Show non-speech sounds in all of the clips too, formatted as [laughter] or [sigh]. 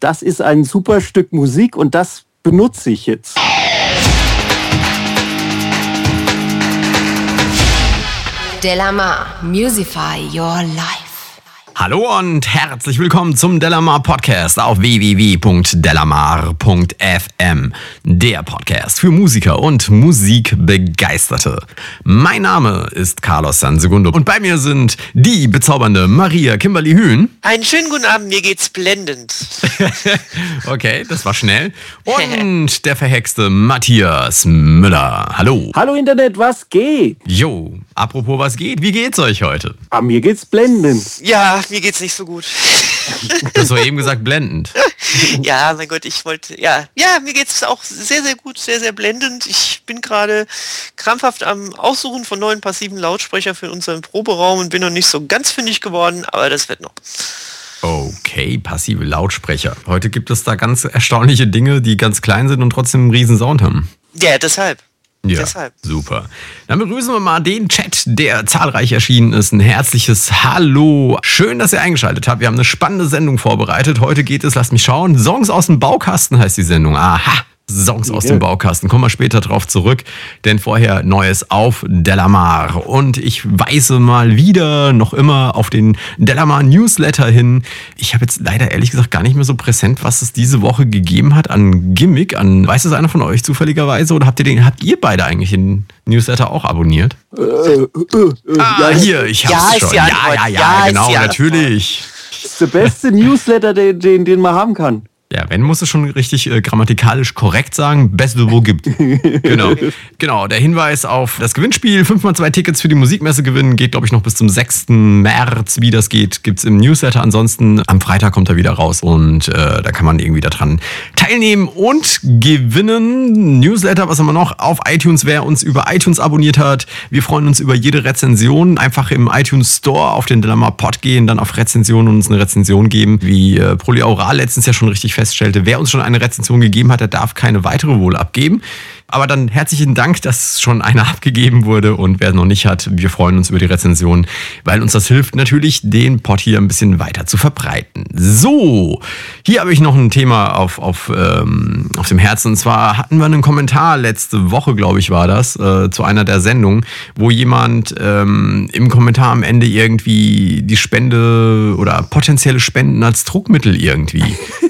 das ist ein super Stück Musik und das benutze ich jetzt. Delamar, Musify Your Life. Hallo und herzlich willkommen zum Delamar Podcast auf www.delamar.fm. Der Podcast für Musiker und Musikbegeisterte. Mein Name ist Carlos Sansegundo und bei mir sind die bezaubernde Maria Kimberly Hühn. Einen schönen guten Abend, mir geht's blendend. [laughs] okay, das war schnell. [laughs] Und der verhexte Matthias Müller. Hallo. Hallo Internet, was geht? Jo, apropos was geht, wie geht's euch heute? Ah, mir geht's blendend. Ja, mir geht's nicht so gut. Du hast doch eben gesagt blendend. [laughs] ja, mein Gott, ich wollte, ja, ja, mir geht's auch sehr, sehr gut, sehr, sehr blendend. Ich bin gerade krampfhaft am Aussuchen von neuen passiven Lautsprecher für unseren Proberaum und bin noch nicht so ganz fündig geworden, aber das wird noch. Okay, passive Lautsprecher. Heute gibt es da ganz erstaunliche Dinge, die ganz klein sind und trotzdem einen riesen Sound haben. Ja, deshalb. Ja, Deshalb. super. Dann begrüßen wir mal den Chat, der zahlreich erschienen ist. Ein herzliches Hallo. Schön, dass ihr eingeschaltet habt. Wir haben eine spannende Sendung vorbereitet. Heute geht es, lasst mich schauen, Songs aus dem Baukasten heißt die Sendung. Aha. Songs aus dem Baukasten. Kommen wir später drauf zurück, denn vorher Neues auf Delamar. Und ich weise mal wieder noch immer auf den Delamar Newsletter hin. Ich habe jetzt leider ehrlich gesagt gar nicht mehr so präsent, was es diese Woche gegeben hat an Gimmick. An, weiß es einer von euch zufälligerweise? Oder habt ihr den, habt ihr beide eigentlich den Newsletter auch abonniert? Äh, äh, äh, Ah, ja, hier, ich hab's Ja, ist schon. Ja, ja, ja, Ja, genau, natürlich. das ist der beste Newsletter, den, den, den man haben kann. Ja, wenn musst du schon richtig äh, grammatikalisch korrekt sagen, beste wo gibt. [laughs] genau. Genau, der Hinweis auf das Gewinnspiel, 5x2 Tickets für die Musikmesse gewinnen, geht glaube ich noch bis zum 6. März. Wie das geht, gibt's im Newsletter. Ansonsten am Freitag kommt er wieder raus und äh, da kann man irgendwie daran teilnehmen und gewinnen. Newsletter, was haben wir noch? Auf iTunes, wer uns über iTunes abonniert hat. Wir freuen uns über jede Rezension. Einfach im iTunes Store auf den Dilemma Pod gehen, dann auf Rezension und uns eine Rezension geben. Wie äh, Polyaural letztens ja schon richtig feststellte, wer uns schon eine Rezension gegeben hat, der darf keine weitere wohl abgeben. Aber dann herzlichen Dank, dass schon eine abgegeben wurde und wer noch nicht hat, wir freuen uns über die Rezension, weil uns das hilft natürlich, den Pod hier ein bisschen weiter zu verbreiten. So, hier habe ich noch ein Thema auf, auf, ähm, auf dem Herzen. Und zwar hatten wir einen Kommentar letzte Woche, glaube ich, war das, äh, zu einer der Sendungen, wo jemand ähm, im Kommentar am Ende irgendwie die Spende oder potenzielle Spenden als Druckmittel irgendwie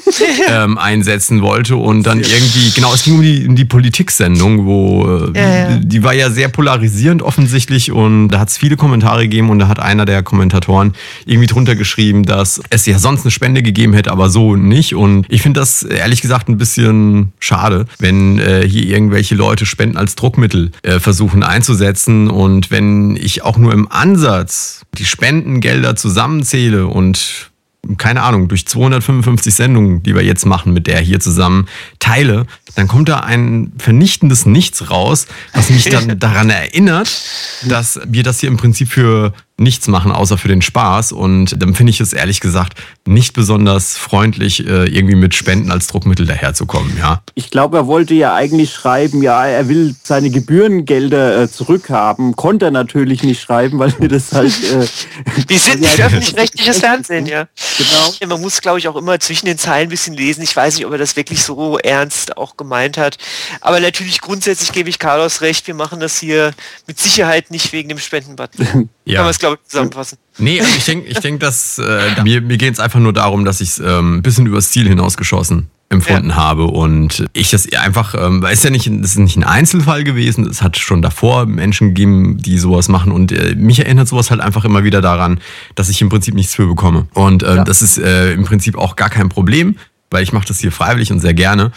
[laughs] ähm, einsetzen wollte und dann irgendwie, genau, es ging um die, um die Politik-Sendung, wo äh, Ja, ja. die war ja sehr polarisierend offensichtlich und da hat es viele Kommentare gegeben und da hat einer der Kommentatoren irgendwie drunter geschrieben, dass es ja sonst eine Spende gegeben hätte, aber so nicht und ich finde das ehrlich gesagt ein bisschen schade, wenn äh, hier irgendwelche Leute Spenden als Druckmittel äh, versuchen einzusetzen und wenn ich auch nur im Ansatz die Spendengelder zusammenzähle und keine Ahnung, durch 255 Sendungen, die wir jetzt machen, mit der hier zusammen teile, dann kommt da ein vernichtendes Nichts raus, was mich dann [laughs] daran erinnert, dass wir das hier im Prinzip für nichts machen, außer für den Spaß. Und dann finde ich es ehrlich gesagt nicht besonders freundlich, äh, irgendwie mit Spenden als Druckmittel daherzukommen, ja. Ich glaube, er wollte ja eigentlich schreiben, ja, er will seine Gebührengelder äh, zurückhaben. Konnte er natürlich nicht schreiben, weil wir das halt. Äh, [laughs] Wir sind nicht öffentlich-rechtliches Fernsehen, ja. Genau. Ja, Man muss, glaube ich, auch immer zwischen den Zeilen ein bisschen lesen. Ich weiß nicht, ob er das wirklich so ernst auch gemeint hat. Aber natürlich grundsätzlich gebe ich Carlos recht. Wir machen das hier mit Sicherheit nicht wegen dem Spendenbutton. [laughs] Ja. Glaube ich, zusammenfassen. Nee, also ich denke, ich denk, dass [laughs] äh, mir, mir geht es einfach nur darum, dass ich es ähm, ein bisschen übers Ziel hinausgeschossen empfunden habe und ich das einfach, ähm, weil es ja nicht, das ist nicht ein Einzelfall gewesen, es hat schon davor Menschen gegeben, die sowas machen und äh, mich erinnert sowas halt einfach immer wieder daran, dass ich im Prinzip nichts für bekomme und äh, das ist äh, im Prinzip auch gar kein Problem, weil ich mache das hier freiwillig und sehr gerne.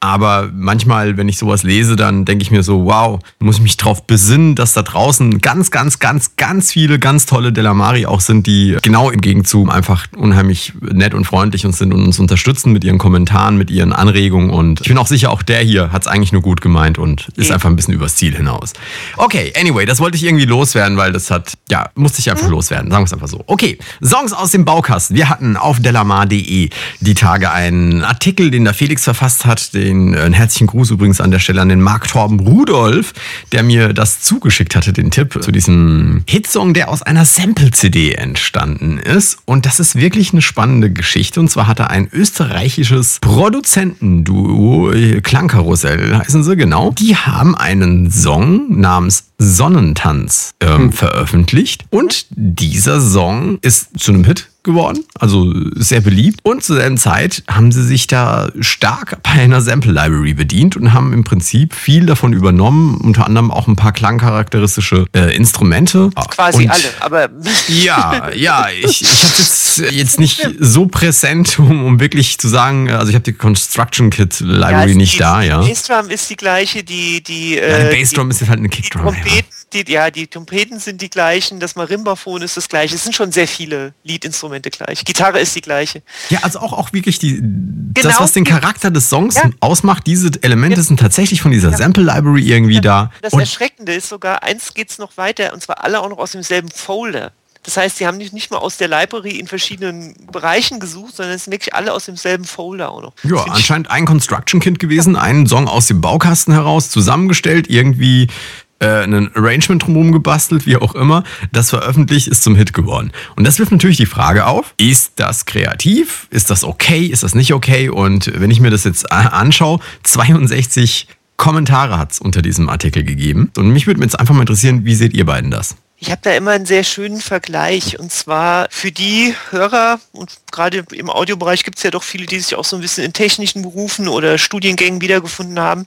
Aber manchmal, wenn ich sowas lese, dann denke ich mir so, wow, muss ich mich drauf besinnen, dass da draußen ganz, ganz, ganz, ganz viele ganz tolle Delamari auch sind, die genau im Gegenzug einfach unheimlich nett und freundlich und sind und uns unterstützen mit ihren Kommentaren, mit ihren Anregungen. Und ich bin auch sicher, auch der hier hat es eigentlich nur gut gemeint und ist einfach ein bisschen übers Ziel hinaus. Okay, anyway, das wollte ich irgendwie loswerden, weil das hat, ja, musste ich einfach loswerden. Sagen wir es einfach so. Okay, Songs aus dem Baukasten. Wir hatten auf delamar.de die Tage einen Artikel, den der Felix verfasst hat, den äh, einen herzlichen Gruß übrigens an der Stelle an den Mark Torben Rudolf, der mir das zugeschickt hatte, den Tipp zu diesem Hitsong, der aus einer Sample-CD entstanden ist. Und das ist wirklich eine spannende Geschichte. Und zwar hat er ein österreichisches Produzentenduo, äh, Klangkarussell heißen sie genau. Die haben einen Song namens Sonnentanz ähm, hm. veröffentlicht. Und dieser Song ist zu einem Hit geworden, also sehr beliebt. Und zur selben Zeit haben sie sich da stark bei einer Sample Library bedient und haben im Prinzip viel davon übernommen, unter anderem auch ein paar klangcharakteristische äh, Instrumente. Quasi und alle, aber. Ja, ja, ich, ich habe jetzt, jetzt nicht so präsent, um, um wirklich zu sagen, also ich habe die Construction Kit Library ja, nicht die, da, ja. Die Bassdrum ist die gleiche, die. die ja, die äh, Bassdrum ist halt eine Kickdrum. Die Trompeten, ja. Die, ja, die Trompeten sind die gleichen, das Marimbaphon ist das gleiche. Es sind schon sehr viele Lead-Instrumente. Instrumente gleich. Gitarre ist die gleiche. Ja, also auch, auch wirklich die, genau. das, was den Charakter des Songs ja. ausmacht, diese Elemente ja. sind tatsächlich von dieser ja. Sample Library irgendwie da. Das und Erschreckende ist sogar, eins geht es noch weiter, und zwar alle auch noch aus demselben Folder. Das heißt, sie haben nicht, nicht mal aus der Library in verschiedenen Bereichen gesucht, sondern es sind wirklich alle aus demselben Folder auch noch. Ja, anscheinend ein Construction-Kind gewesen, einen Song aus dem Baukasten heraus zusammengestellt, irgendwie äh, ein Arrangement drumherum gebastelt, wie auch immer, das veröffentlicht ist zum Hit geworden. Und das wirft natürlich die Frage auf, ist das kreativ? Ist das okay? Ist das nicht okay? Und wenn ich mir das jetzt anschaue, 62 Kommentare hat es unter diesem Artikel gegeben. Und mich würde jetzt einfach mal interessieren, wie seht ihr beiden das? Ich habe da immer einen sehr schönen Vergleich und zwar für die Hörer und gerade im Audiobereich gibt es ja doch viele, die sich auch so ein bisschen in technischen Berufen oder Studiengängen wiedergefunden haben.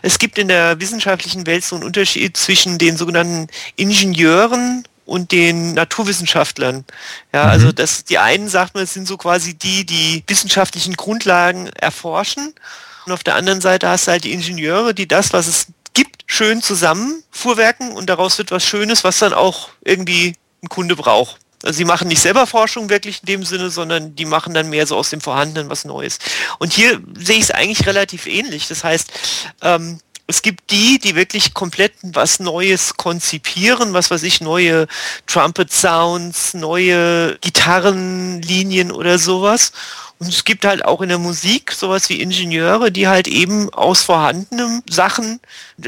Es gibt in der wissenschaftlichen Welt so einen Unterschied zwischen den sogenannten Ingenieuren und den Naturwissenschaftlern. Ja, mhm. also das, die einen sagt man, es sind so quasi die, die wissenschaftlichen Grundlagen erforschen. Und auf der anderen Seite hast du halt die Ingenieure, die das, was es gibt, schön zusammen fuhrwerken und daraus wird was Schönes, was dann auch irgendwie ein Kunde braucht. Also sie machen nicht selber Forschung wirklich in dem Sinne, sondern die machen dann mehr so aus dem Vorhandenen was Neues. Und hier sehe ich es eigentlich relativ ähnlich. Das heißt, ähm, es gibt die, die wirklich komplett was Neues konzipieren, was weiß ich, neue Trumpet Sounds, neue Gitarrenlinien oder sowas. Und es gibt halt auch in der Musik sowas wie Ingenieure, die halt eben aus vorhandenen Sachen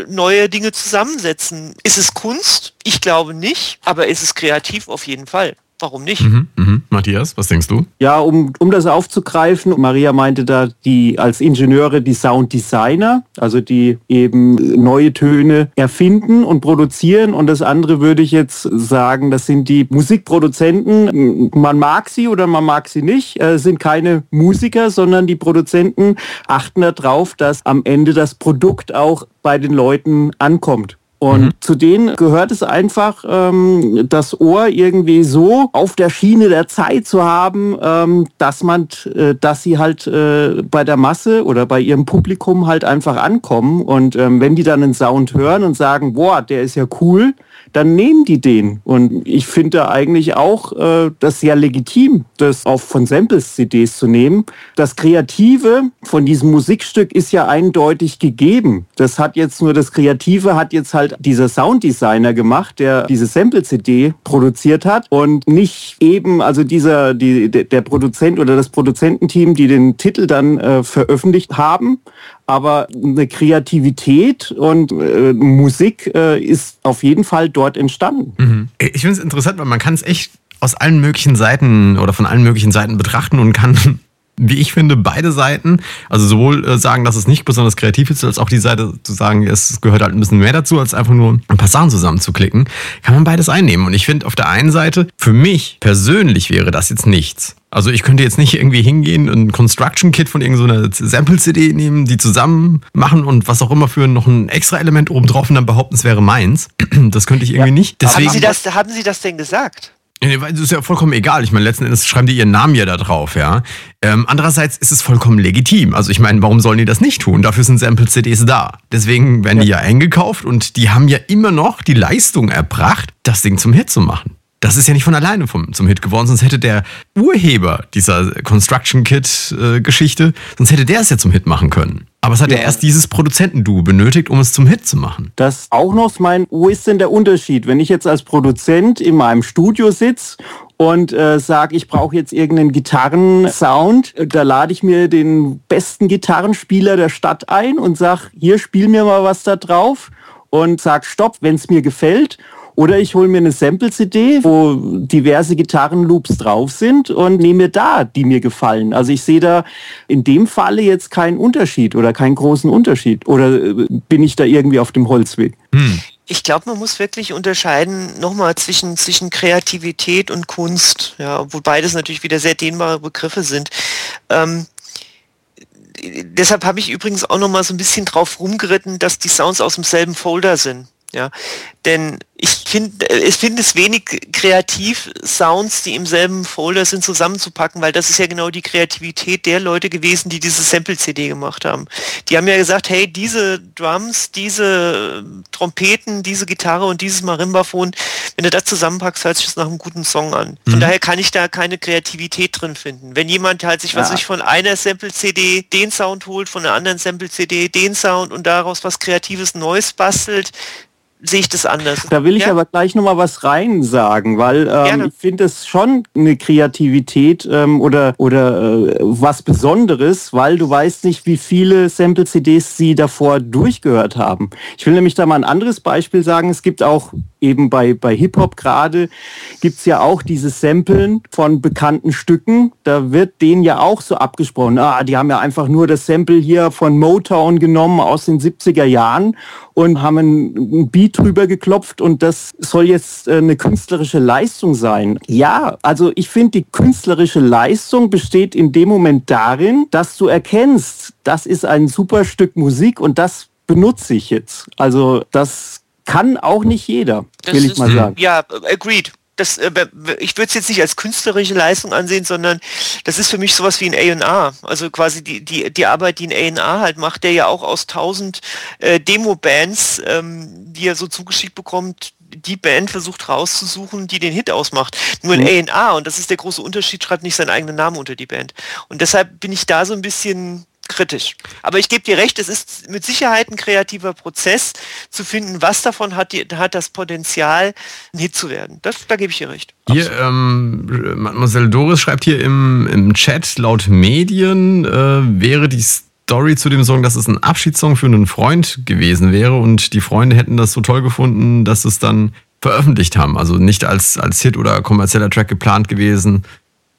neue Dinge zusammensetzen. Ist es Kunst? Ich glaube nicht, aber ist es kreativ auf jeden Fall. Warum nicht? Mhm, mhm. Matthias, was denkst du? Ja, um, um das aufzugreifen, Maria meinte da, die als Ingenieure die Sounddesigner, also die eben neue Töne erfinden und produzieren. Und das andere würde ich jetzt sagen, das sind die Musikproduzenten. Man mag sie oder man mag sie nicht, äh, sind keine Musiker, sondern die Produzenten achten darauf, dass am Ende das Produkt auch bei den Leuten ankommt. Und mhm. zu denen gehört es einfach, ähm, das Ohr irgendwie so auf der Schiene der Zeit zu haben, ähm, dass man, äh, dass sie halt äh, bei der Masse oder bei ihrem Publikum halt einfach ankommen. Und ähm, wenn die dann einen Sound hören und sagen, boah, der ist ja cool, dann nehmen die den. Und ich finde eigentlich auch äh, das sehr legitim, das auch von Samples CDs zu nehmen. Das Kreative von diesem Musikstück ist ja eindeutig gegeben. Das hat jetzt nur das Kreative hat jetzt halt dieser Sounddesigner gemacht, der diese Sample CD produziert hat und nicht eben also dieser die, der Produzent oder das Produzententeam, die den Titel dann äh, veröffentlicht haben, aber eine Kreativität und äh, Musik äh, ist auf jeden Fall dort entstanden. Mhm. Ich finde es interessant, weil man kann es echt aus allen möglichen Seiten oder von allen möglichen Seiten betrachten und kann wie ich finde, beide Seiten, also sowohl äh, sagen, dass es nicht besonders kreativ ist, als auch die Seite zu sagen, es gehört halt ein bisschen mehr dazu, als einfach nur ein paar Sachen zusammenzuklicken, kann man beides einnehmen. Und ich finde auf der einen Seite, für mich persönlich wäre das jetzt nichts. Also ich könnte jetzt nicht irgendwie hingehen und ein Construction Kit von irgendeiner so Sample-CD nehmen, die zusammen machen und was auch immer für noch ein extra Element oben drauf und dann behaupten, es wäre meins. [clears throat] Das könnte ich irgendwie ja. nicht. Deswegen, haben, Sie das, haben Sie das denn gesagt? Nee, das ist ja vollkommen egal. Ich meine, letzten Endes schreiben die ihren Namen ja da drauf, ja. Ähm, andererseits ist es vollkommen legitim. Also ich meine, warum sollen die das nicht tun? Dafür sind Sample-CDs da. Deswegen werden die ja eingekauft und die haben ja immer noch die Leistung erbracht, das Ding zum Hit zu machen. Das ist ja nicht von alleine vom, zum Hit geworden, sonst hätte der Urheber dieser Construction Kit-Geschichte, sonst hätte der es ja zum Hit machen können. Aber es hat ja, ja erst dieses Produzentenduo benötigt, um es zum Hit zu machen. Das auch noch, mein, wo ist denn der Unterschied? Wenn ich jetzt als Produzent in meinem Studio sitze und äh, sage, ich brauche jetzt irgendeinen Gitarrensound, da lade ich mir den besten Gitarrenspieler der Stadt ein und sage, hier spiel mir mal was da drauf und sag Stopp, wenn es mir gefällt. Oder ich hole mir eine Sample-CD, wo diverse Gitarrenloops drauf sind und nehme mir da, die mir gefallen. Also ich sehe da in dem Falle jetzt keinen Unterschied oder keinen großen Unterschied. Oder äh, bin ich da irgendwie auf dem Holzweg? Hm. Ich glaube, man muss wirklich unterscheiden nochmal zwischen, zwischen Kreativität und Kunst, ja, obwohl beides natürlich wieder sehr dehnbare Begriffe sind. Ähm, deshalb habe ich übrigens auch nochmal so ein bisschen drauf rumgeritten, dass die Sounds aus demselben Folder sind. Ja, denn ich finde, ich finde es wenig kreativ, Sounds, die im selben Folder sind, zusammenzupacken, weil das ist ja genau die Kreativität der Leute gewesen, die diese Sample-CD gemacht haben. Die haben ja gesagt, hey, diese Drums, diese Trompeten, diese Gitarre und dieses Marimbaphon, wenn du das zusammenpackst, hört sich das nach einem guten Song an. Von mhm. daher kann ich da keine Kreativität drin finden. Wenn jemand halt sich, was ja. ich von einer Sample-CD den Sound holt, von einer anderen Sample-CD den Sound und daraus was Kreatives Neues bastelt, sehe ich das anders. Da will ich ja? aber gleich noch mal was rein sagen, weil ähm, ich finde es schon eine Kreativität ähm, oder, oder äh, was Besonderes, weil du weißt nicht, wie viele Sample-CDs sie davor durchgehört haben. Ich will nämlich da mal ein anderes Beispiel sagen. Es gibt auch eben bei, bei Hip-Hop gerade, gibt es ja auch dieses Samplen von bekannten Stücken. Da wird denen ja auch so abgesprochen. Ah, die haben ja einfach nur das Sample hier von Motown genommen aus den 70er Jahren und haben ein Beat drüber geklopft und das soll jetzt äh, eine künstlerische Leistung sein. Ja, also ich finde, die künstlerische Leistung besteht in dem Moment darin, dass du erkennst, das ist ein super Stück Musik und das benutze ich jetzt. Also das kann auch nicht jeder, das will ich mal sagen. Ja, agreed das, äh, ich würde es jetzt nicht als künstlerische Leistung ansehen, sondern das ist für mich sowas wie ein A&R. Also quasi die, die, die Arbeit, die ein A&R halt macht, der ja auch aus tausend äh, Demo-Bands, ähm, die er so zugeschickt bekommt, die Band versucht rauszusuchen, die den Hit ausmacht. Nur ein mhm. A&R, und das ist der große Unterschied, schreibt nicht seinen eigenen Namen unter die Band. Und deshalb bin ich da so ein bisschen kritisch. Aber ich gebe dir recht, es ist mit Sicherheit ein kreativer Prozess zu finden, was davon hat, die, hat das Potenzial, ein Hit zu werden. Das, da gebe ich dir recht. Hier, ähm, Mademoiselle Doris schreibt hier im, im Chat, laut Medien äh, wäre die Story zu dem Song, dass es ein Abschiedssong für einen Freund gewesen wäre und die Freunde hätten das so toll gefunden, dass es dann veröffentlicht haben. Also nicht als, als Hit oder kommerzieller Track geplant gewesen,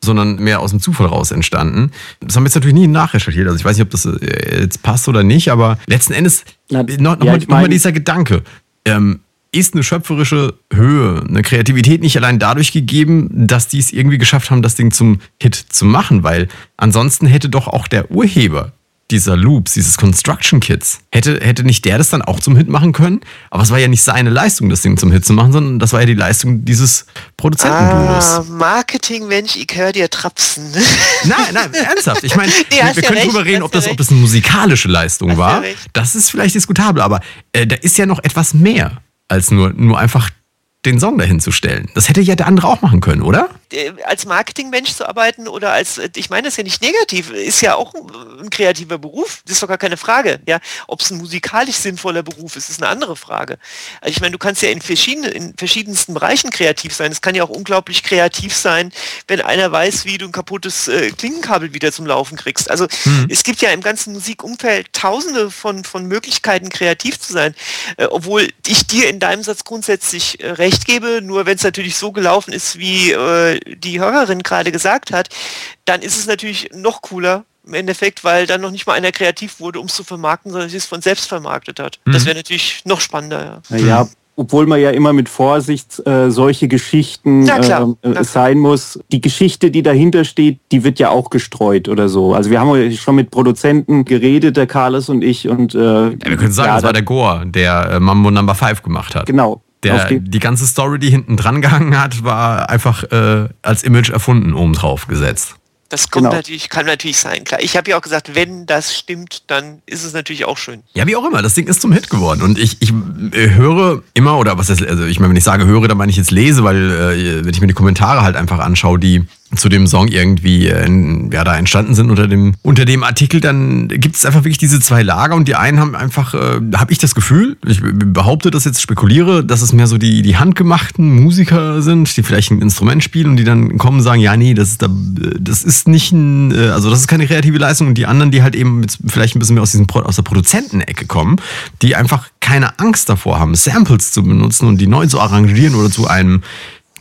sondern mehr aus dem Zufall raus entstanden. Das haben wir jetzt natürlich nie nachrecherchiert. Also ich weiß nicht, ob das äh, jetzt passt oder nicht, aber letzten Endes noch, noch, ja, mal, noch mal dieser Gedanke. Ähm, ist eine schöpferische Höhe, eine Kreativität nicht allein dadurch gegeben, dass die es irgendwie geschafft haben, das Ding zum Hit zu machen, weil ansonsten hätte doch auch der Urheber dieser Loops, dieses Construction Kits, hätte, hätte nicht der das dann auch zum Hit machen können? Aber es war ja nicht seine Leistung, das Ding zum Hit zu machen, sondern das war ja die Leistung dieses Produzentenduos. Ah, Marketing, Mensch, ich höre dir trapsen. [laughs] Nein, nein, ernsthaft. Ich meine, [laughs] nee, wir, wir können recht, drüber reden, ob das, ob das eine musikalische Leistung hast war. Das ist vielleicht diskutabel, aber äh, da ist ja noch etwas mehr als nur, nur einfach den Song dahin zu stellen. Das hätte ja der andere auch machen können, oder? Äh, als Marketingmensch zu arbeiten oder als, äh, ich meine das ist ja nicht negativ, ist ja auch ein, ein kreativer Beruf, das ist doch gar keine Frage. Ja, ob es ein musikalisch sinnvoller Beruf ist, ist eine andere Frage. Also ich meine, du kannst ja in, verschiedene, in verschiedensten Bereichen kreativ sein. Es kann ja auch unglaublich kreativ sein, wenn einer weiß, wie du ein kaputtes äh, Klinkenkabel wieder zum Laufen kriegst. Also hm. es gibt ja im ganzen Musikumfeld tausende von, von Möglichkeiten, kreativ zu sein, äh, obwohl ich dir in deinem Satz grundsätzlich äh, recht gebe, nur wenn es natürlich so gelaufen ist, wie äh, die Hörerin gerade gesagt hat, dann ist es natürlich noch cooler im Endeffekt, weil dann noch nicht mal einer kreativ wurde, um es zu vermarkten, sondern sich es von selbst vermarktet hat. Mhm. Das wäre natürlich noch spannender. Ja. ja. obwohl man ja immer mit Vorsicht äh, solche Geschichten ähm, äh, sein muss. Die Geschichte, die dahinter steht, die wird ja auch gestreut oder so. Also wir haben schon mit Produzenten geredet, der Carlos und ich. Und, äh, ja, wir können sagen, ja, das war der Goa, der äh, Mambo Number 5 gemacht hat. Genau, der, die, die ganze Story, die hinten dran gehangen hat, war einfach äh, als Image erfunden obendrauf gesetzt. Das kommt genau. natürlich, kann natürlich sein, klar. Ich habe ja auch gesagt, wenn das stimmt, dann ist es natürlich auch schön. Ja, wie auch immer, das Ding ist zum Hit geworden. Und ich, ich äh, höre immer, oder was ist, also ich meine, wenn ich sage höre, dann meine ich jetzt lese, weil äh, wenn ich mir die Kommentare halt einfach anschaue, die zu dem Song irgendwie äh, ja, da entstanden sind unter dem, unter dem Artikel, dann gibt es einfach wirklich diese zwei Lager und die einen haben einfach, äh, habe ich das Gefühl, ich behaupte das jetzt, spekuliere, dass es mehr so die, die handgemachten Musiker sind, die vielleicht ein Instrument spielen und die dann kommen und sagen, ja, nee, das ist, da, das ist nicht ein, äh, also das ist keine kreative Leistung und die anderen, die halt eben vielleicht ein bisschen mehr aus, diesem, aus der Produzentenecke kommen, die einfach keine Angst davor haben, Samples zu benutzen und die neu zu arrangieren oder zu einem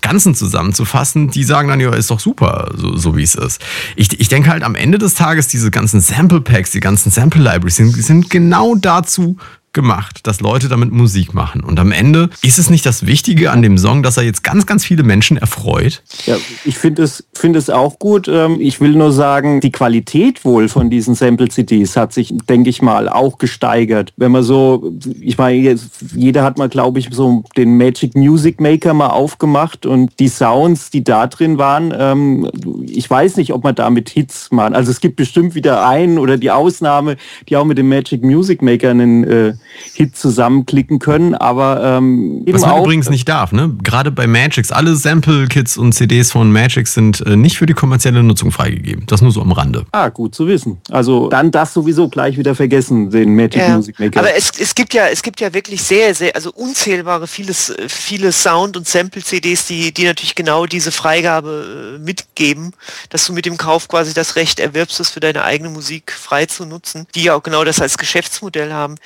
Ganzen zusammenzufassen, die sagen dann, ja, ist doch super, so, so wie es ist. Ich, ich denke halt am Ende des Tages, diese ganzen Sample Packs, die ganzen Sample Libraries sind, sind genau dazu gemacht, dass Leute damit Musik machen. Und am Ende ist es nicht das Wichtige an dem Song, dass er jetzt ganz, ganz viele Menschen erfreut. Ja, ich finde es, finde es auch gut. Ähm, ich will nur sagen, die Qualität wohl von diesen Sample-CDs hat sich, denke ich mal, auch gesteigert. Wenn man so, ich meine, jeder hat mal, glaube ich, so den Magic Music Maker mal aufgemacht und die Sounds, die da drin waren, ähm, ich weiß nicht, ob man damit Hits machen. Also es gibt bestimmt wieder einen oder die Ausnahme, die auch mit dem Magic Music Maker einen äh, Hit zusammenklicken können, aber ähm, Was man auch, übrigens nicht darf, ne? Gerade bei Magix, alle Sample-Kits und CDs von Magix sind äh, nicht für die kommerzielle Nutzung freigegeben. Das nur so am Rande. Ah, gut zu wissen. Also dann das sowieso gleich wieder vergessen, den Magic ja, Music Maker. Aber es, es gibt ja, es gibt ja wirklich sehr, sehr, also unzählbare vieles, viele Sound- und Sample-CDs, die, die natürlich genau diese Freigabe äh, mitgeben, dass du mit dem Kauf quasi das Recht erwirbst, es für deine eigene Musik frei zu nutzen, die ja auch genau das als Geschäftsmodell haben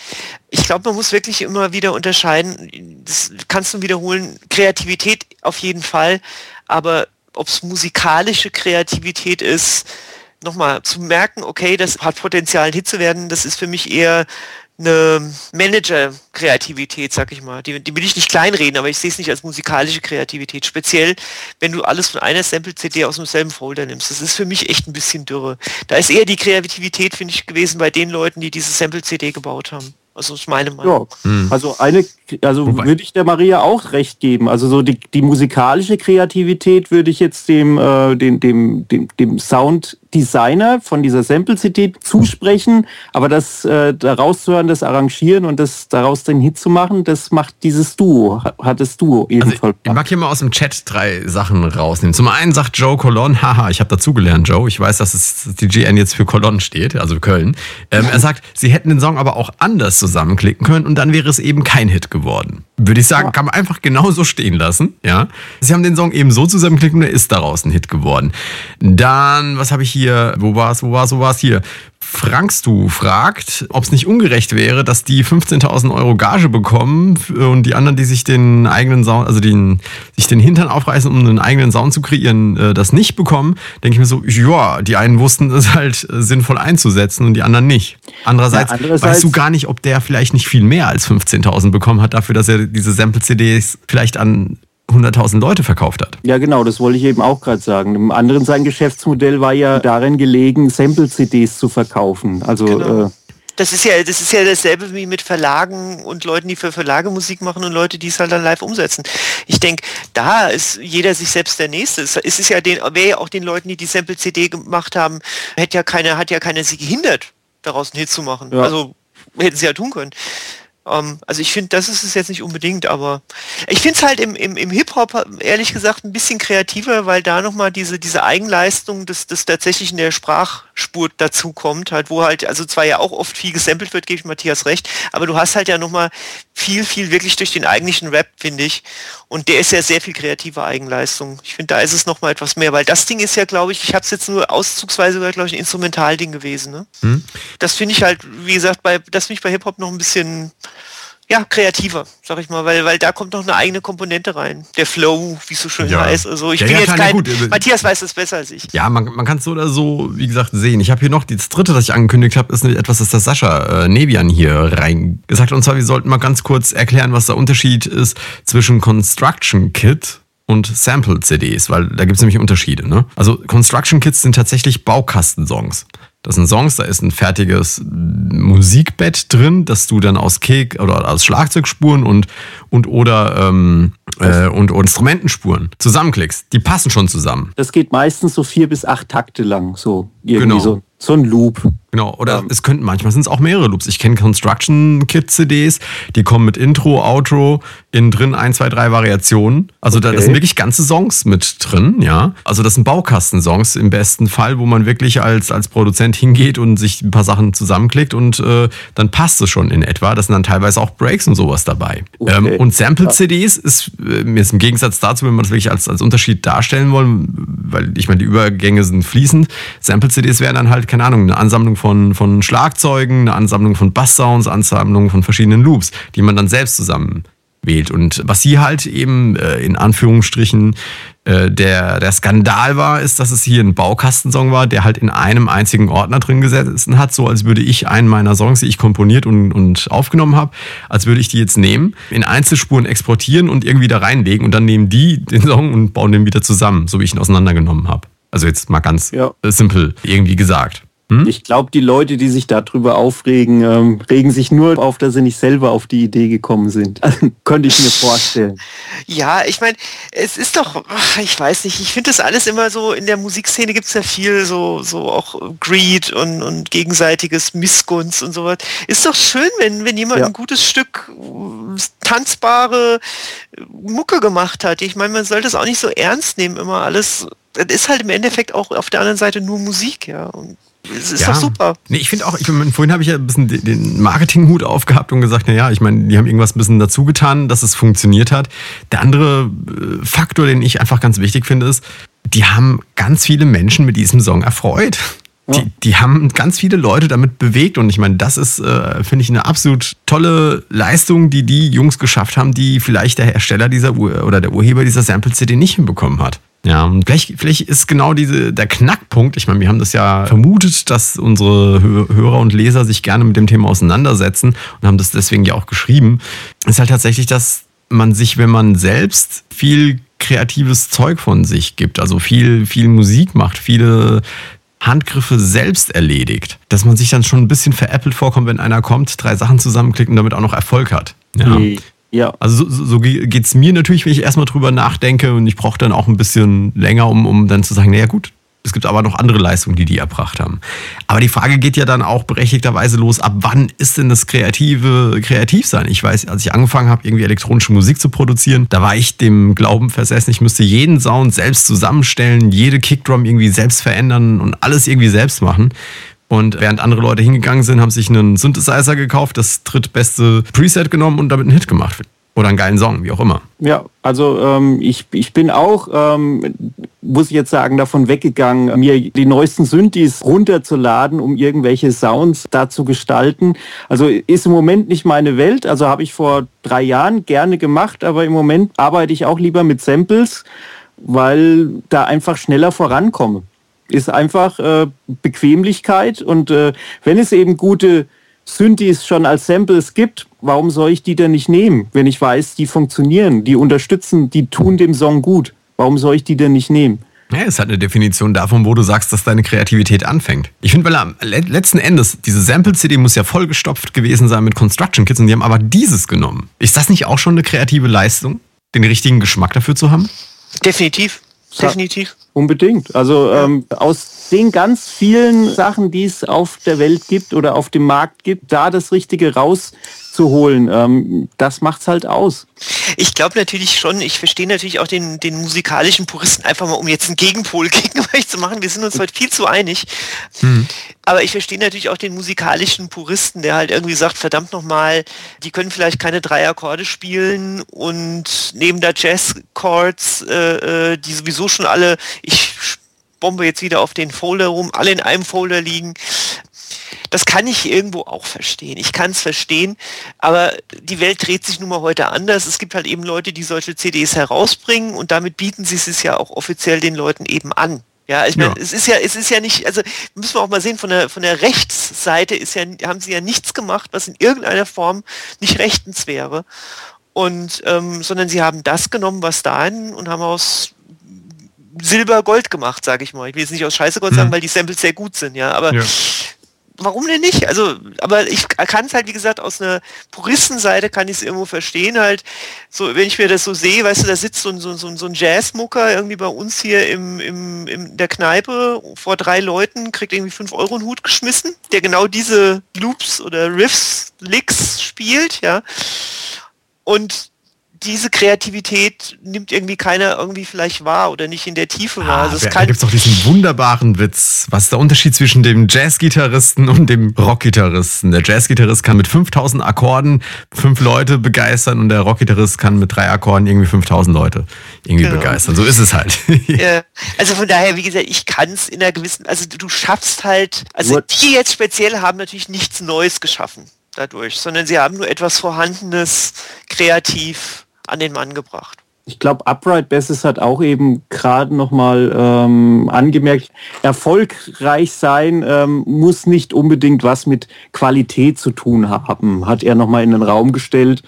ich glaube, man muss wirklich immer wieder unterscheiden, das kannst du wiederholen, Kreativität auf jeden Fall, aber ob es musikalische Kreativität ist, nochmal zu merken, okay, das hat Potenzial, ein Hit zu werden, das ist für mich eher eine Manager-Kreativität, sag ich mal. Die, die will ich nicht kleinreden, aber ich sehe es nicht als musikalische Kreativität. Speziell, wenn du alles von einer Sample-CD aus demselben Folder nimmst. Das ist für mich echt ein bisschen dürre. Da ist eher die Kreativität, finde ich, gewesen bei den Leuten, die diese Sample-CD gebaut haben. Also ist meine Meinung. Ja, hm. also eine, also würde ich der Maria auch recht geben. Also so die, die musikalische Kreativität würde ich jetzt dem, äh, dem, dem, dem, dem Sounddesigner von dieser Sample-CD zusprechen. Aber das äh, daraus zu hören, das Arrangieren und das daraus den Hit zu machen, das macht dieses Duo, hat das Duo ebenfalls. Also ich mag hier mal aus dem Chat drei Sachen rausnehmen. Zum einen sagt Joe Colon, [laughs] haha, ich habe dazugelernt, Joe. Ich weiß, dass es die GN jetzt für Colon steht, also Köln. Ähm, er sagt, sie hätten den Song aber auch anders zusammenklicken können und dann wäre es eben kein Hit geworden. Würde ich sagen, kann man einfach genauso stehen lassen. Ja, Sie haben den Song eben so zusammengeklickt und er ist daraus ein Hit geworden. Dann, was habe ich hier? Wo war es? Wo war es? Wo war es hier? Frankstu fragt, ob es nicht ungerecht wäre, dass die 15.000 Euro Gage bekommen und die anderen, die sich den eigenen Sound, also den, sich den Hintern aufreißen, um einen eigenen Sound zu kreieren, äh, das nicht bekommen. Denke ich mir so, ja, die einen wussten es halt äh, sinnvoll einzusetzen und die anderen nicht. Andererseits, ja, andererseits weißt du gar nicht, ob der vielleicht nicht viel mehr als 15.000 bekommen hat dafür, dass er diese Sample-CDs vielleicht an 100.000 Leute verkauft hat. Ja, genau, das wollte ich eben auch gerade sagen. Im anderen sein Geschäftsmodell war ja darin gelegen, Sample-CDs zu verkaufen. Also genau. äh, das ist ja, das ist ja dasselbe wie mit Verlagen und Leuten, die für Verlage Musik machen und Leute, die es halt dann live umsetzen. Ich denke, da ist jeder sich selbst der Nächste. Es ist ja den, wäre ja auch den Leuten, die die Sample-CD gemacht haben, hätte ja keine, hat ja keiner sie gehindert, daraus einen Hit zu machen. Ja. Also hätten sie ja tun können. Ähm, also ich finde, das ist es jetzt nicht unbedingt, aber ich finde es halt im, im, im Hip-Hop ehrlich gesagt ein bisschen kreativer, weil da nochmal diese, diese Eigenleistung des tatsächlich in der Sprachspur dazu kommt, halt, wo halt, also zwar ja auch oft viel gesampelt wird, gebe ich Matthias recht, aber du hast halt ja nochmal viel, viel wirklich durch den eigentlichen Rap, finde ich. Und der ist ja sehr viel kreative Eigenleistung. Ich finde, da ist es nochmal etwas mehr, weil das Ding ist ja, glaube ich, ich habe es jetzt nur auszugsweise, glaube ich, ein Instrumentalding gewesen. Ne? Hm. Das finde ich halt, wie gesagt, bei, das finde ich bei Hip-Hop noch ein bisschen ja, kreativer, sag ich mal, weil, weil da kommt noch eine eigene Komponente rein. Der Flow, wie es so schön ja. heißt. Also ich ja, bin ja, jetzt kein, gut. Matthias weiß das besser als ich. Ja, man, man kann es so oder so, wie gesagt, sehen. Ich habe hier noch das dritte, das ich angekündigt habe, ist etwas, das der Sascha äh, Nevian hier rein gesagt hat. Und zwar, wir sollten mal ganz kurz erklären, was der Unterschied ist zwischen Construction Kit und Sample-CDs, weil da gibt es nämlich Unterschiede. Ne? Also Construction Kits sind tatsächlich Baukastensongs. Das sind Songs, da ist ein fertiges Musikbett drin, dass du dann aus Kick oder aus Schlagzeugspuren und, und oder ähm, äh, und, und Instrumentenspuren zusammenklickst. Die passen schon zusammen. Das geht meistens so vier bis acht Takte lang, so irgendwie Genau. so, so ein Loop. Genau, oder Ähm. es könnten manchmal sind es auch mehrere Loops. Ich kenne Construction Kit CDs, die kommen mit Intro, Outro, innen drin ein, zwei, drei Variationen. Also da Okay. das sind wirklich ganze Songs mit drin, ja. Also das sind Baukastensongs im besten Fall, wo man wirklich als, als Produzent hingeht und sich ein paar Sachen zusammenklickt und äh, dann passt es schon in etwa. Das sind dann teilweise auch Breaks und sowas dabei. Okay. Ähm, und Sample-CDs ist äh, mir ist im Gegensatz dazu, wenn man es wirklich als, als Unterschied darstellen wollen, weil ich meine, die Übergänge sind fließend. Sample-CDs wären dann halt, keine Ahnung, eine Ansammlung von, von Schlagzeugen, eine Ansammlung von Basssounds, Ansammlung von verschiedenen Loops, die man dann selbst zusammen wählt. Und was hier halt eben äh, in Anführungsstrichen äh, der, der Skandal war, ist, dass es hier ein Baukastensong war, der halt in einem einzigen Ordner drin gesessen hat, so als würde ich einen meiner Songs, die ich komponiert und, und aufgenommen habe, als würde ich die jetzt nehmen, in Einzelspuren exportieren und irgendwie da reinlegen und dann nehmen die den Song und bauen den wieder zusammen, so wie ich ihn auseinandergenommen habe. Also jetzt mal ganz Ja. simpel irgendwie gesagt. Ich glaube, die Leute, die sich darüber aufregen, ähm, regen sich nur auf, dass sie nicht selber auf die Idee gekommen sind. [laughs] Könnte ich mir vorstellen. Ja, ich meine, es ist doch, ach, ich weiß nicht, ich finde das alles immer so, in der Musikszene gibt es ja viel so, so auch Greed und, und gegenseitiges Missgunst und sowas. Ist doch schön, wenn, wenn jemand Ja. ein gutes Stück tanzbare Mucke gemacht hat. Ich meine, man sollte es auch nicht so ernst nehmen, immer alles. Das ist halt im Endeffekt auch auf der anderen Seite nur Musik, ja. Und es ist doch super. Nee, ich finde auch, ich, vorhin habe ich ja ein bisschen den- Marketinghut aufgehabt und gesagt, naja, ich meine, die haben irgendwas ein bisschen dazu getan, dass es funktioniert hat. Der andere äh, Faktor, den ich einfach ganz wichtig finde, ist, die haben ganz viele Menschen mit diesem Song erfreut. Ja. Die, die haben ganz viele Leute damit bewegt und ich meine, das ist, äh, finde ich, eine absolut tolle Leistung, die die Jungs geschafft haben, die vielleicht der Hersteller dieser Ur oder der Urheber dieser Sample-CD nicht hinbekommen hat. Ja, und vielleicht, vielleicht ist genau diese, der Knackpunkt, ich meine, wir haben das ja vermutet, dass unsere Hö- Hörer und Leser sich gerne mit dem Thema auseinandersetzen und haben das deswegen ja auch geschrieben, ist halt tatsächlich, dass man sich, wenn man selbst viel kreatives Zeug von sich gibt, also viel, viel Musik macht, viele Handgriffe selbst erledigt, dass man sich dann schon ein bisschen veräppelt vorkommt, wenn einer kommt, drei Sachen zusammenklickt und damit auch noch Erfolg hat. Ja. Ja. Also so, so geht es mir natürlich, wenn ich erstmal drüber nachdenke und ich brauche dann auch ein bisschen länger, um, um dann zu sagen, naja gut, es gibt aber noch andere Leistungen, die die erbracht haben. Aber die Frage geht ja dann auch berechtigterweise los, ab wann ist denn das kreative Kreativsein? Ich weiß, als ich angefangen habe, irgendwie elektronische Musik zu produzieren, da war ich dem Glauben versessen, ich müsste jeden Sound selbst zusammenstellen, jede Kickdrum irgendwie selbst verändern und alles irgendwie selbst machen. Und während andere Leute hingegangen sind, haben sich einen Synthesizer gekauft, das drittbeste Preset genommen und damit einen Hit gemacht. Oder einen geilen Song, wie auch immer. Ja, also ähm, ich, ich bin auch, ähm, muss ich jetzt sagen, davon weggegangen, mir die neuesten Synthes runterzuladen, um irgendwelche Sounds da zu gestalten. Also ist im Moment nicht meine Welt. Also habe ich vor drei Jahren gerne gemacht, aber im Moment arbeite ich auch lieber mit Samples, weil da einfach schneller vorankomme. Ist einfach äh, Bequemlichkeit und äh, wenn es eben gute Synthes schon als Samples gibt, warum soll ich die denn nicht nehmen, wenn ich weiß, die funktionieren, die unterstützen, die tun dem Song gut. Warum soll ich die denn nicht nehmen? Ja, es hat eine Definition davon, wo du sagst, dass deine Kreativität anfängt. Ich finde, weil am le- letzten Endes, diese Sample-CD muss ja vollgestopft gewesen sein mit Construction Kits und die haben aber dieses genommen. Ist das nicht auch schon eine kreative Leistung, den richtigen Geschmack dafür zu haben? Definitiv. Ja. Definitiv. Unbedingt. Also ähm, aus den ganz vielen Sachen, die es auf der Welt gibt oder auf dem Markt gibt, da das Richtige rauszuholen, ähm, das macht's halt aus. Ich glaube natürlich schon, ich verstehe natürlich auch den, den musikalischen Puristen einfach mal, um jetzt einen Gegenpol [laughs] gegen euch zu machen. Wir sind uns heute viel zu einig. Aber ich verstehe natürlich auch den musikalischen Puristen, der halt irgendwie sagt, verdammt nochmal, die können vielleicht keine drei Akkorde spielen und nehmen da Jazz-Chords, äh, äh, die sowieso schon alle, ich bombe jetzt wieder auf den Folder rum, alle in einem Folder liegen. Das kann ich irgendwo auch verstehen. Ich kann es verstehen, aber die Welt dreht sich nun mal heute anders. Es gibt halt eben Leute, die solche CDs herausbringen und damit bieten sie es ja auch offiziell den Leuten eben an. Ja, ich meine, Ja. es ist ja, es ist ja nicht, also müssen wir auch mal sehen, von der von der Rechtsseite ist ja, haben sie ja nichts gemacht, was in irgendeiner Form nicht rechtens wäre. Und ähm, sondern sie haben das genommen, was da und haben aus Silber Gold gemacht, sage ich mal. Ich will jetzt nicht aus Scheiße Gold sagen, weil die Samples sehr gut sind, ja, aber Ja. warum denn nicht? Also, aber ich kann es halt, wie gesagt, aus einer Puristenseite kann ich es irgendwo verstehen halt. So, wenn ich mir das so sehe, weißt du, da sitzt so, so, so, so ein Jazzmucker irgendwie bei uns hier im, im, in der Kneipe vor drei Leuten, kriegt irgendwie fünf Euro einen Hut geschmissen, der genau diese Loops oder Riffs, Licks spielt, ja. Und diese Kreativität nimmt irgendwie keiner irgendwie vielleicht wahr oder nicht in der Tiefe wahr. Ah, also da gibt es doch diesen wunderbaren Witz. Was ist der Unterschied zwischen dem Jazzgitarristen und dem Rockgitarristen? Der Jazzgitarrist kann mit 5000 Akkorden fünf Leute begeistern und der Rockgitarrist kann mit drei Akkorden irgendwie 5000 Leute irgendwie genau. begeistern. So ist es halt. [laughs] ja, also von daher, wie gesagt, ich kann es in einer gewissen, also du schaffst halt, also What? die jetzt speziell haben natürlich nichts Neues geschaffen dadurch, sondern sie haben nur etwas Vorhandenes kreativ an den Mann gebracht. Ich glaube, Upright Besses hat auch eben gerade nochmal ähm, angemerkt, erfolgreich sein ähm, muss nicht unbedingt was mit Qualität zu tun haben, hat er nochmal in den Raum gestellt.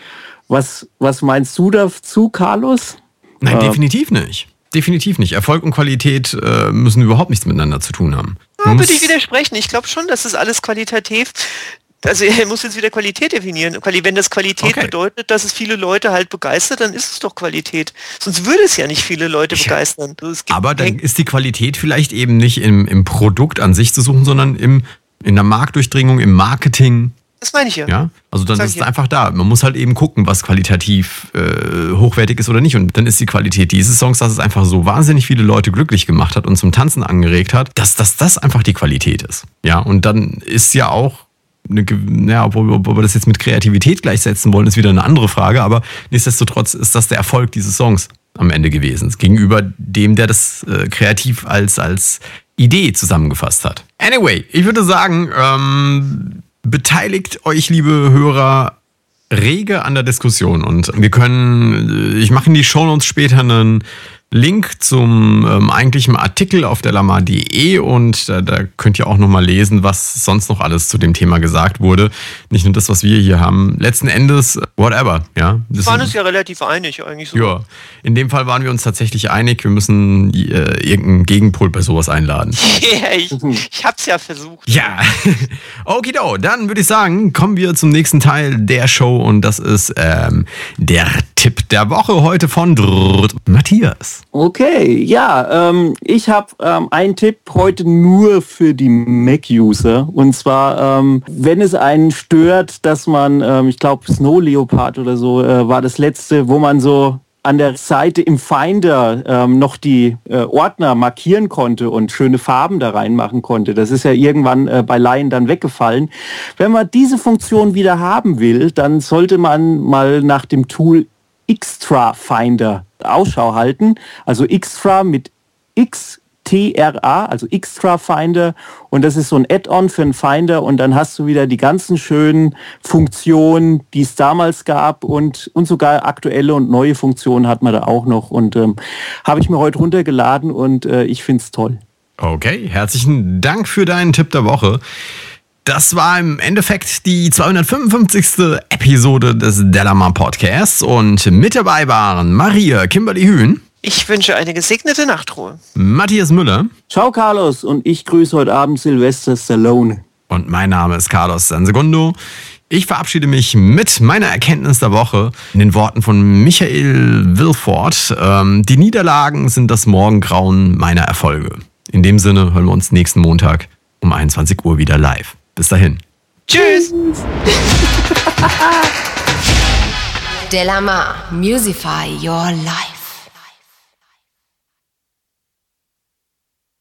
Was, was meinst du dazu, Carlos? Nein, äh, definitiv nicht. Definitiv nicht. Erfolg und Qualität äh, müssen überhaupt nichts miteinander zu tun haben. Ja, würde ich widersprechen. Ich glaube schon, dass es alles qualitativ also er muss jetzt wieder Qualität definieren. Wenn das Qualität okay. bedeutet, dass es viele Leute halt begeistert, dann ist es doch Qualität. Sonst würde es ja nicht viele Leute begeistern. Also aber dann ist die Qualität vielleicht eben nicht im, im Produkt an sich zu suchen, sondern im, in der Marktdurchdringung, im Marketing. Das meine ich ja. ja? Also dann ist es einfach da. Man muss halt eben gucken, was qualitativ äh, hochwertig ist oder nicht. Und dann ist die Qualität dieses Songs, dass es einfach so wahnsinnig viele Leute glücklich gemacht hat und zum Tanzen angeregt hat, dass, dass das einfach die Qualität ist. Ja, und dann ist ja auch eine, ja, obwohl, ob wir das jetzt mit Kreativität gleichsetzen wollen, ist wieder eine andere Frage, aber nichtsdestotrotz ist das der Erfolg dieses Songs am Ende gewesen. Gegenüber dem, der das äh, kreativ als, als Idee zusammengefasst hat. Anyway, ich würde sagen, ähm, beteiligt euch, liebe Hörer, rege an der Diskussion und wir können, äh, ich mache in die Shownotes später einen Link zum ähm, eigentlichen Artikel auf der lama.de und äh, da könnt ihr auch nochmal lesen, was sonst noch alles zu dem Thema gesagt wurde. Nicht nur das, was wir hier haben. Letzten Endes, whatever, ja. Wir waren uns ja relativ einig eigentlich. So. Ja, in dem Fall waren wir uns tatsächlich einig. Wir müssen äh, irgendeinen Gegenpol bei sowas einladen. [laughs] Ja, ich, ich hab's ja versucht. Ja. [laughs] Okido, dann würde ich sagen, kommen wir zum nächsten Teil der Show und das ist ähm, der Tipp der Woche heute von Drrrt Matthias. Okay, ja, ähm, ich habe ähm, einen Tipp heute nur für die Mac-User. Und zwar, ähm, wenn es einen stört, dass man, ähm, ich glaube, Snow Leopard oder so äh, war das letzte, wo man so an der Seite im Finder ähm, noch die äh, Ordner markieren konnte und schöne Farben da reinmachen konnte. Das ist ja irgendwann äh, bei Laien dann weggefallen. Wenn man diese Funktion wieder haben will, dann sollte man mal nach dem Tool Xtra Finder Ausschau halten. Also Xtra mit X TRA, also Xtra Finder und das ist so ein Add-on für einen Finder und dann hast du wieder die ganzen schönen Funktionen, die es damals gab und, und sogar aktuelle und neue Funktionen hat man da auch noch und ähm, habe ich mir heute runtergeladen und äh, ich finde es toll. Okay, herzlichen Dank für deinen Tipp der Woche. Das war im Endeffekt die 255. Episode des Delamar Podcasts und mit dabei waren Maria Kimberly Hühn. Ich wünsche eine gesegnete Nachtruhe. Matthias Müller. Ciao Carlos und ich grüße heute Abend Sylvester Stallone. Und mein Name ist Carlos Sansegundo. Ich verabschiede mich mit meiner Erkenntnis der Woche in den Worten von Michael Wilford. Ähm, die Niederlagen sind das Morgengrauen meiner Erfolge. In dem Sinne hören wir uns nächsten Montag um 21 Uhr wieder live. Bis dahin. Tschüss. Delamar, Musify Your Life.